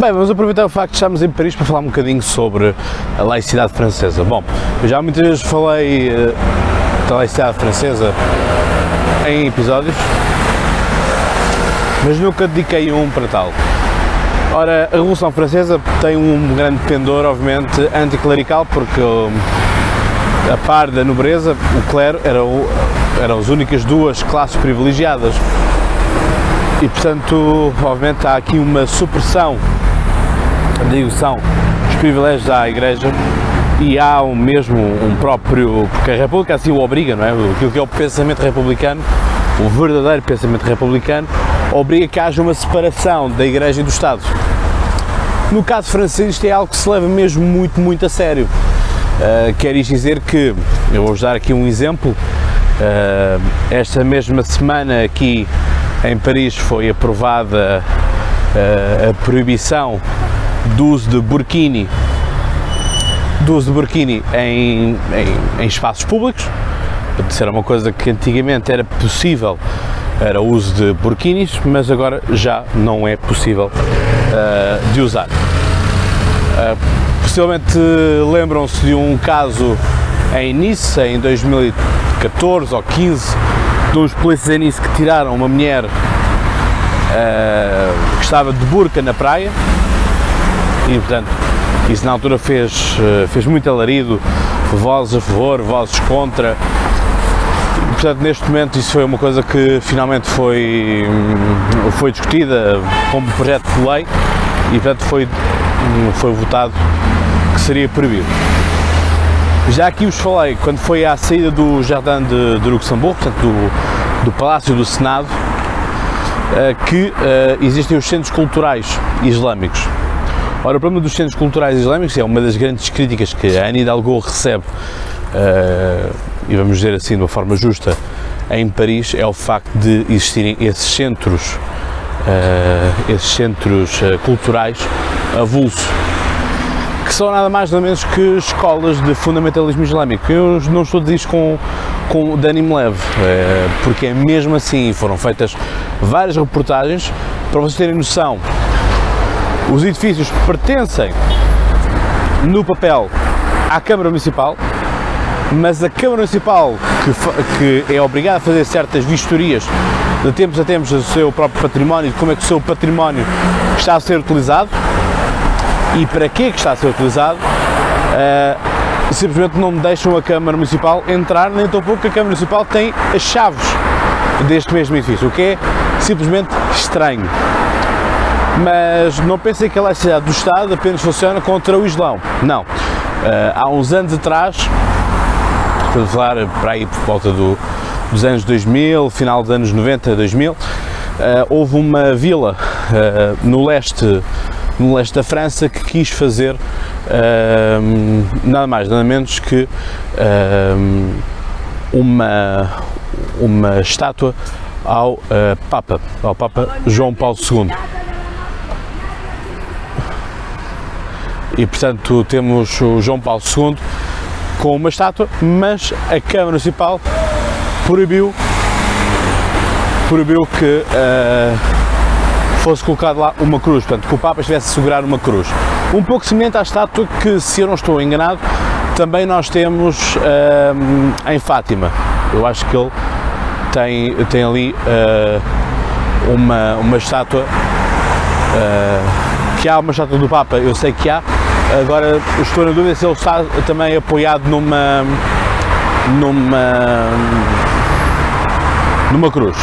Bem, vamos aproveitar o facto de estarmos em Paris para falar um bocadinho sobre a laicidade francesa. Bom, eu já muitas vezes falei uh, da laicidade francesa em episódios, mas nunca dediquei um para tal. Ora, a Revolução Francesa tem um grande pendor, obviamente, anticlerical, porque a par da nobreza, o clero era o, eram as únicas duas classes privilegiadas. E, portanto, obviamente, há aqui uma supressão digo, são os privilégios à Igreja e há um mesmo um próprio, porque a República assim o obriga, não é? Aquilo que é o pensamento republicano, o verdadeiro pensamento republicano, obriga que haja uma separação da Igreja e do Estado. No caso francês, isto é algo que se leva mesmo muito, muito a sério. Uh, quer isto dizer que, eu vou dar aqui um exemplo, uh, esta mesma semana aqui em Paris foi aprovada uh, a proibição do uso de burkini, do uso de burkini em, em, em espaços públicos. Isso era uma coisa que antigamente era possível, era o uso de burkinis, mas agora já não é possível uh, de usar. Uh, possivelmente lembram-se de um caso em Nice, em 2014 ou 15, de uns polícias em Nice que tiraram uma mulher uh, que estava de burca na praia e portanto isso na altura fez, eh, fez muito alarido, vozes a favor, vozes contra. Portanto, neste momento isso foi uma coisa que finalmente foi, hum, foi discutida como projeto de lei e portanto foi, hum, foi votado que seria proibido. Já aqui vos falei, quando foi à saída do Jardim de, de Luxemburgo, portanto do, do Palácio do Senado, eh, que eh, existem os centros culturais islâmicos. Ora, o problema dos centros culturais islâmicos é uma das grandes críticas que a Anne recebe, uh, e vamos dizer assim de uma forma justa, em Paris, é o facto de existirem esses centros, uh, esses centros uh, culturais avulsos, que são nada mais nada menos que escolas de fundamentalismo islâmico. Eu não estou a dizer isto com, com de ânimo leve, porque é mesmo assim, foram feitas várias reportagens para vocês terem noção os edifícios pertencem, no papel, à Câmara Municipal, mas a Câmara Municipal, que, que é obrigada a fazer certas vistorias de tempos a tempos do seu próprio património, de como é que o seu património está a ser utilizado e para que é que está a ser utilizado, uh, simplesmente não deixam a Câmara Municipal entrar, nem tão pouco a Câmara Municipal tem as chaves deste mesmo edifício, o que é simplesmente estranho mas não pensem que a laicidade do Estado apenas funciona contra o Islão. Não. Uh, há uns anos atrás, estou a falar para aí por volta do, dos anos 2000, final dos anos 90, 2000, uh, houve uma vila uh, no leste no leste da França que quis fazer uh, nada mais nada menos que uma uma estátua ao Papa ao Papa João Paulo II e portanto temos o João Paulo II com uma estátua, mas a Câmara Municipal proibiu, proibiu que uh, fosse colocado lá uma cruz, portanto que o Papa estivesse a segurar uma cruz. Um pouco semelhante à estátua que, se eu não estou enganado, também nós temos uh, em Fátima. Eu acho que ele tem, tem ali uh, uma, uma estátua que há uma estátua do Papa, eu sei que há, agora estou na dúvida se ele está também apoiado numa numa numa cruz.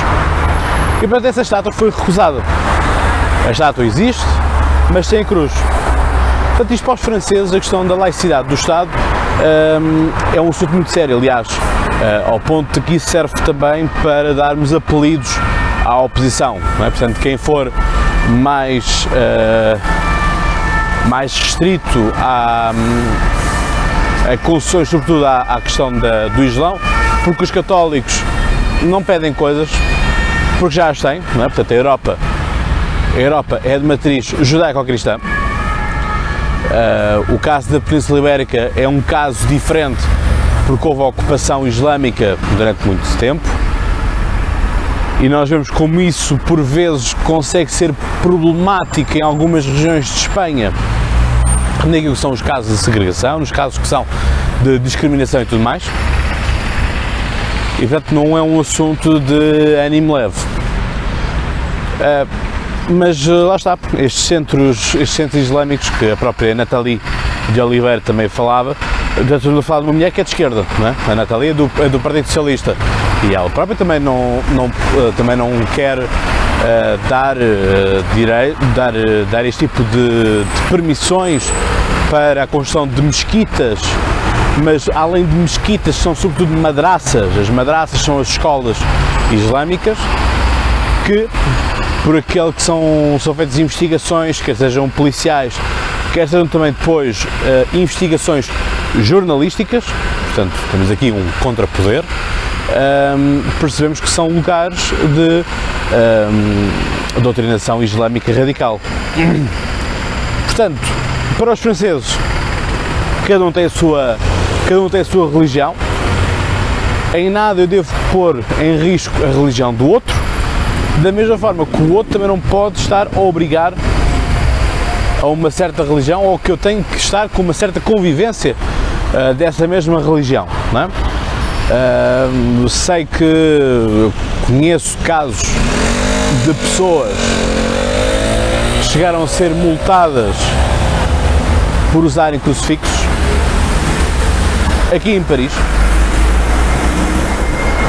E portanto essa estátua foi recusada. A estátua existe, mas sem cruz. Portanto, isto para os franceses, a questão da laicidade do Estado um, é um assunto muito sério, aliás, uh, ao ponto de que isso serve também para darmos apelidos à oposição. É? Portanto, quem for mais, uh, mais restrito a, a concessões, sobretudo à, à questão da, do Islão, porque os católicos não pedem coisas porque já as têm, não é? portanto a Europa, a Europa é de matriz judaico-cristã. Uh, o caso da Península Ibérica é um caso diferente porque houve ocupação islâmica durante muito tempo e nós vemos como isso por vezes consegue ser problemático em algumas regiões de Espanha, naquilo que são os casos de segregação, nos casos que são de discriminação e tudo mais. E portanto não é um assunto de ânimo leve. Uh, mas lá está, estes centros, estes centros islâmicos que a própria Nathalie de Oliveira também falava, já estamos a falar de uma mulher que é de esquerda, não é? a Nathalie é do, é do Partido Socialista e ela própria também não, não, uh, também não quer dar, direito, dar, dar este tipo de, de permissões para a construção de mesquitas mas além de mesquitas são sobretudo madraças. As madraças são as escolas islâmicas que por aquele que são, são feitas investigações, quer sejam policiais, quer sejam também depois uh, investigações jornalísticas, portanto temos aqui um contrapoder, um, percebemos que são lugares de um, doutrinação islâmica radical. Portanto, para os franceses, cada um tem a sua cada um tem a sua religião, em nada eu devo pôr em risco a religião do outro, da mesma forma que o outro também não pode estar a obrigar a uma certa religião ou que eu tenho que estar com uma certa convivência uh, dessa mesma religião. Não é? Uh, sei que conheço casos de pessoas que chegaram a ser multadas por usarem crucifixos aqui em Paris.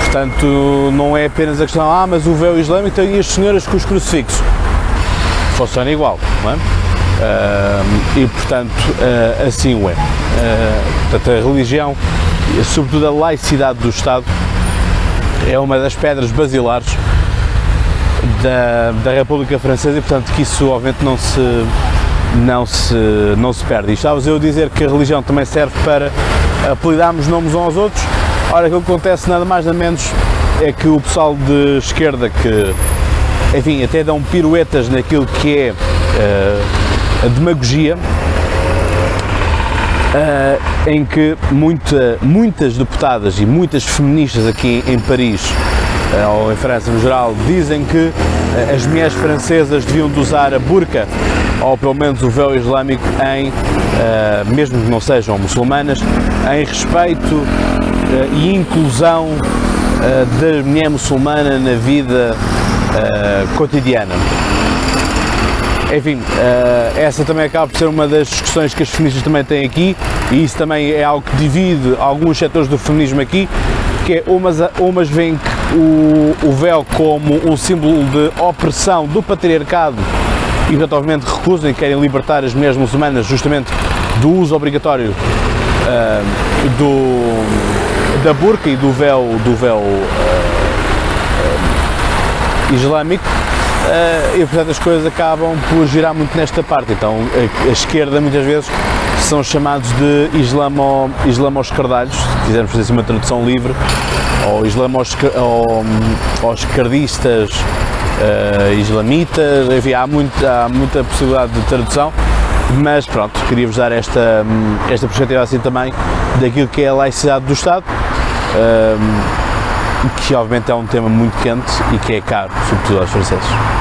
Portanto, não é apenas a questão, ah, mas o véu islâmico tem as senhoras com os crucifixos. Funciona igual, não é? E portanto, uh, assim o é. Uh, portanto, a religião, sobretudo a laicidade do Estado, é uma das pedras basilares da, da República Francesa e, portanto, que isso obviamente não se, não se, não se perde. Estavas eu a dizer que a religião também serve para apelidarmos nomes uns aos outros. Ora, aquilo que acontece nada mais nada menos é que o pessoal de esquerda que, enfim, até dão piruetas naquilo que é uh, a demagogia, uh, em que muita, muitas deputadas e muitas feministas aqui em Paris uh, ou em França no geral dizem que as mulheres francesas deviam de usar a burca ou pelo menos o véu islâmico em, uh, mesmo que não sejam muçulmanas, em respeito uh, e inclusão uh, da mulher muçulmana na vida cotidiana. Enfim, essa também acaba por ser uma das discussões que as feministas também têm aqui e isso também é algo que divide alguns setores do feminismo aqui, que é umas, umas veem o, o véu como um símbolo de opressão do patriarcado e eventualmente recusam e querem libertar as mulheres muçulmanas justamente do uso obrigatório uh, do, da burca e do véu, do véu uh, uh, islâmico e portanto as coisas acabam por girar muito nesta parte. Então a, a esquerda muitas vezes são chamados de islamo, islamo aos cardalhos, se quisermos fazer assim uma tradução livre, ou islamo aos, ou, aos cardistas uh, islamitas, enfim, há, muito, há muita possibilidade de tradução, mas pronto, queria-vos dar esta, esta perspectiva assim também daquilo que é a laicidade do Estado, uh, que obviamente é um tema muito quente e que é caro, sobretudo aos franceses.